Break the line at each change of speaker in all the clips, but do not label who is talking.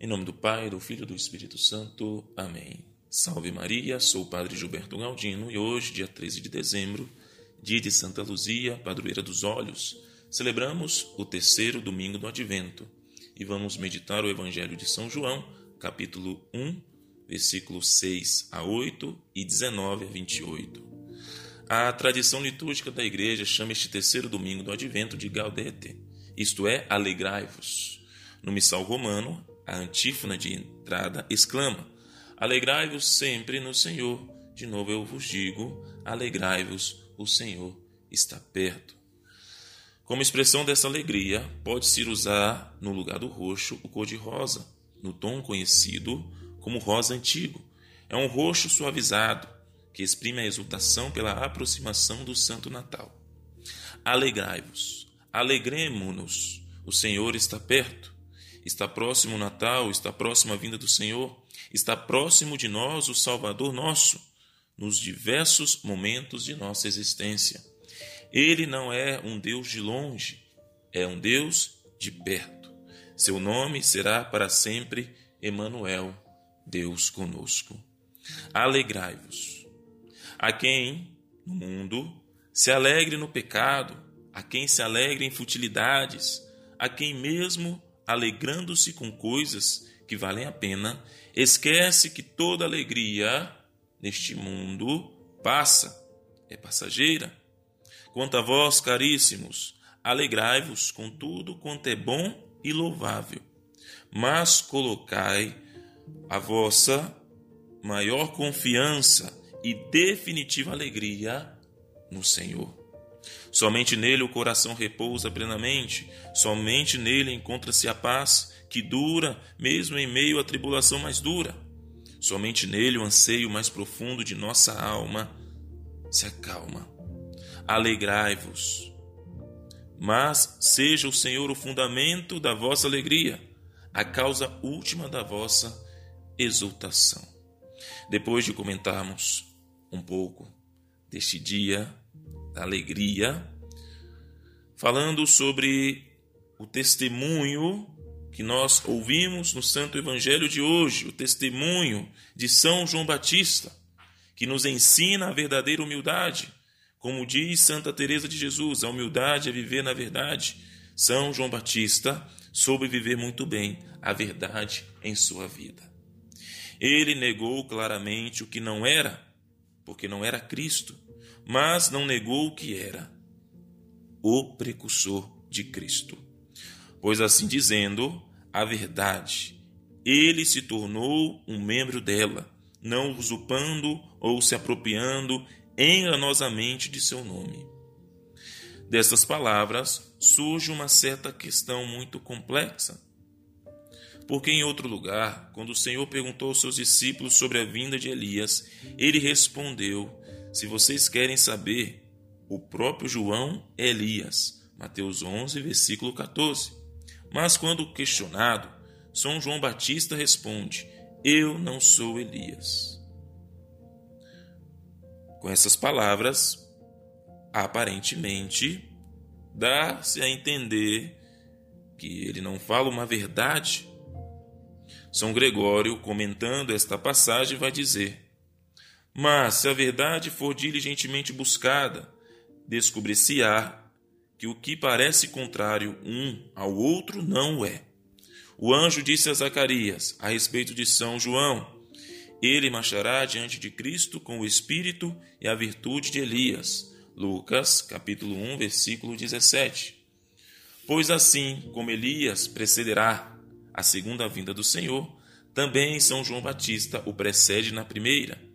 Em nome do Pai, do Filho e do Espírito Santo. Amém. Salve Maria, sou o Padre Gilberto Galdino e hoje, dia 13 de dezembro, dia de Santa Luzia, padroeira dos olhos, celebramos o terceiro domingo do Advento e vamos meditar o Evangelho de São João, capítulo 1, versículos 6 a 8 e 19 a 28. A tradição litúrgica da Igreja chama este terceiro domingo do Advento de Gaudete, isto é, alegrai-vos. No missal romano, a antífona de entrada exclama: Alegrai-vos sempre no Senhor. De novo eu vos digo: alegrai-vos, o Senhor está perto. Como expressão dessa alegria, pode-se usar no lugar do roxo o cor-de-rosa, no tom conhecido como rosa antigo. É um roxo suavizado que exprime a exultação pela aproximação do Santo Natal. Alegrai-vos, alegremo-nos, o Senhor está perto. Está próximo o Natal, está próxima a vinda do Senhor, está próximo de nós o Salvador nosso, nos diversos momentos de nossa existência. Ele não é um Deus de longe, é um Deus de perto. Seu nome será para sempre Emanuel, Deus conosco. Alegrai-vos. A quem no mundo se alegre no pecado, a quem se alegre em futilidades, a quem mesmo alegrando-se com coisas que valem a pena, esquece que toda alegria neste mundo passa, é passageira. Quanto a vós, caríssimos, alegrai-vos com tudo quanto é bom e louvável, mas colocai a vossa maior confiança e definitiva alegria no Senhor. Somente nele o coração repousa plenamente, somente nele encontra-se a paz que dura mesmo em meio à tribulação mais dura. Somente nele o anseio mais profundo de nossa alma se acalma. Alegrai-vos. Mas seja o Senhor o fundamento da vossa alegria, a causa última da vossa exultação. Depois de comentarmos um pouco deste dia alegria, falando sobre o testemunho que nós ouvimos no Santo Evangelho de hoje, o testemunho de São João Batista, que nos ensina a verdadeira humildade. Como diz Santa Teresa de Jesus, a humildade é viver na verdade. São João Batista soube viver muito bem a verdade em sua vida. Ele negou claramente o que não era, porque não era Cristo mas não negou que era o precursor de Cristo. Pois assim dizendo, a verdade, ele se tornou um membro dela, não usurpando ou se apropriando enganosamente de seu nome. Dessas palavras surge uma certa questão muito complexa. Porque em outro lugar, quando o Senhor perguntou aos seus discípulos sobre a vinda de Elias, ele respondeu: se vocês querem saber, o próprio João é Elias. Mateus 11, versículo 14. Mas quando questionado, São João Batista responde: Eu não sou Elias. Com essas palavras, aparentemente, dá-se a entender que ele não fala uma verdade. São Gregório, comentando esta passagem, vai dizer: mas, se a verdade for diligentemente buscada, descobrir-se-á que o que parece contrário um ao outro não é. O anjo disse a Zacarias a respeito de São João: Ele marchará diante de Cristo com o espírito e a virtude de Elias. Lucas, capítulo 1, versículo 17. Pois assim como Elias precederá a segunda vinda do Senhor, também São João Batista o precede na primeira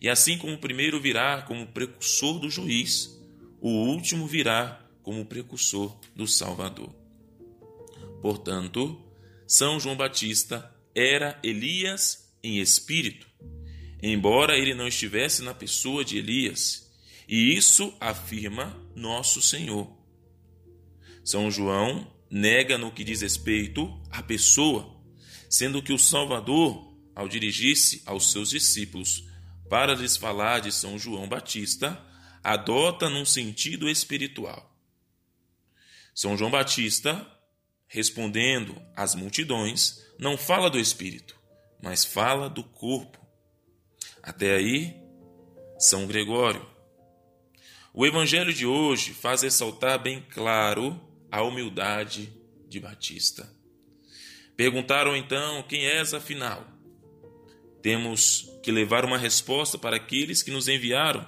e assim como o primeiro virá como precursor do juiz, o último virá como precursor do Salvador. Portanto, São João Batista era Elias em espírito, embora ele não estivesse na pessoa de Elias, e isso afirma nosso Senhor. São João nega no que diz respeito à pessoa, sendo que o Salvador, ao dirigir-se aos seus discípulos, para lhes falar de São João Batista, adota num sentido espiritual. São João Batista, respondendo às multidões, não fala do espírito, mas fala do corpo. Até aí, São Gregório. O evangelho de hoje faz ressaltar bem claro a humildade de Batista. Perguntaram então: Quem és afinal? Temos que levar uma resposta para aqueles que nos enviaram.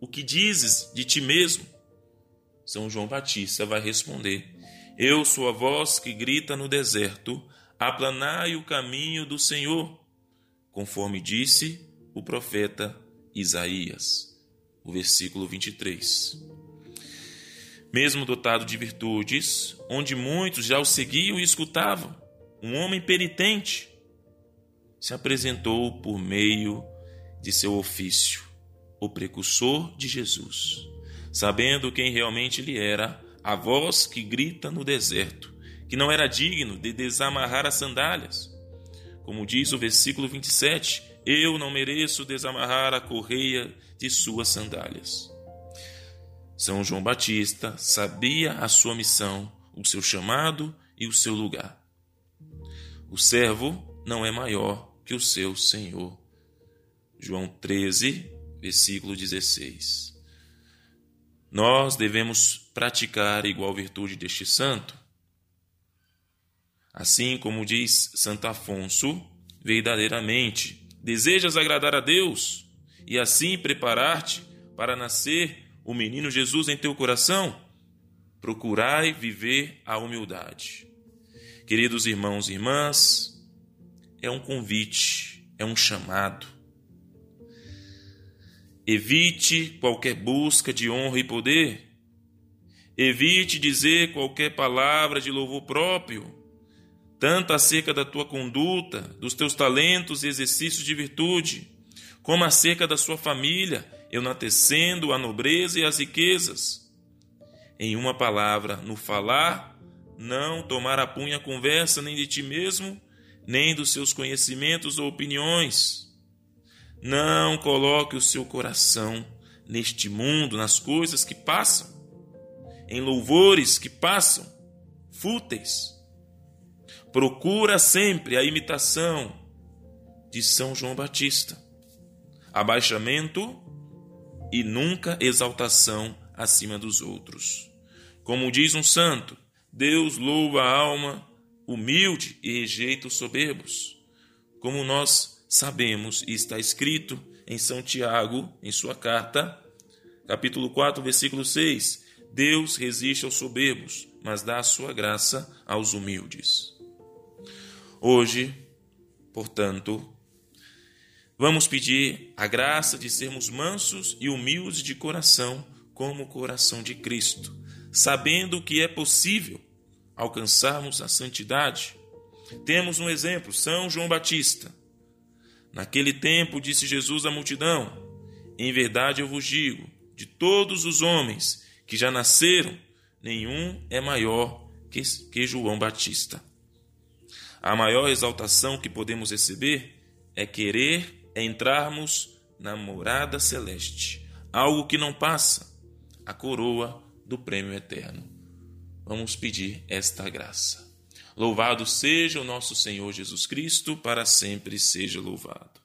O que dizes de ti mesmo? São João Batista vai responder: Eu sou a voz que grita no deserto, aplanai o caminho do Senhor, conforme disse o profeta Isaías. O versículo 23. Mesmo dotado de virtudes, onde muitos já o seguiam e escutavam, um homem penitente se apresentou por meio de seu ofício, o precursor de Jesus, sabendo quem realmente ele era, a voz que grita no deserto, que não era digno de desamarrar as sandálias. Como diz o versículo 27, eu não mereço desamarrar a correia de suas sandálias. São João Batista sabia a sua missão, o seu chamado e o seu lugar. O servo não é maior que o seu senhor. João 13, versículo 16. Nós devemos praticar igual virtude deste santo. Assim como diz Santo Afonso, verdadeiramente desejas agradar a Deus e assim preparar-te para nascer o menino Jesus em teu coração? Procurai viver a humildade. Queridos irmãos e irmãs, é um convite, é um chamado. Evite qualquer busca de honra e poder. Evite dizer qualquer palavra de louvor próprio tanto acerca da tua conduta, dos teus talentos e exercícios de virtude, como acerca da sua família, enaltecendo a nobreza e as riquezas. Em uma palavra, no falar, não tomar a punha conversa nem de ti mesmo, nem dos seus conhecimentos ou opiniões. Não coloque o seu coração neste mundo, nas coisas que passam, em louvores que passam, fúteis procura sempre a imitação de São João Batista. Abaixamento e nunca exaltação acima dos outros. Como diz um santo, Deus louva a alma humilde e rejeita os soberbos. Como nós sabemos e está escrito em São Tiago, em sua carta, capítulo 4, versículo 6, Deus resiste aos soberbos, mas dá a sua graça aos humildes. Hoje, portanto, vamos pedir a graça de sermos mansos e humildes de coração, como o coração de Cristo, sabendo que é possível alcançarmos a santidade. Temos um exemplo, São João Batista. Naquele tempo disse Jesus à multidão: Em verdade eu vos digo, de todos os homens que já nasceram, nenhum é maior que, que João Batista. A maior exaltação que podemos receber é querer entrarmos na morada celeste, algo que não passa, a coroa do prêmio eterno. Vamos pedir esta graça. Louvado seja o nosso Senhor Jesus Cristo, para sempre seja louvado.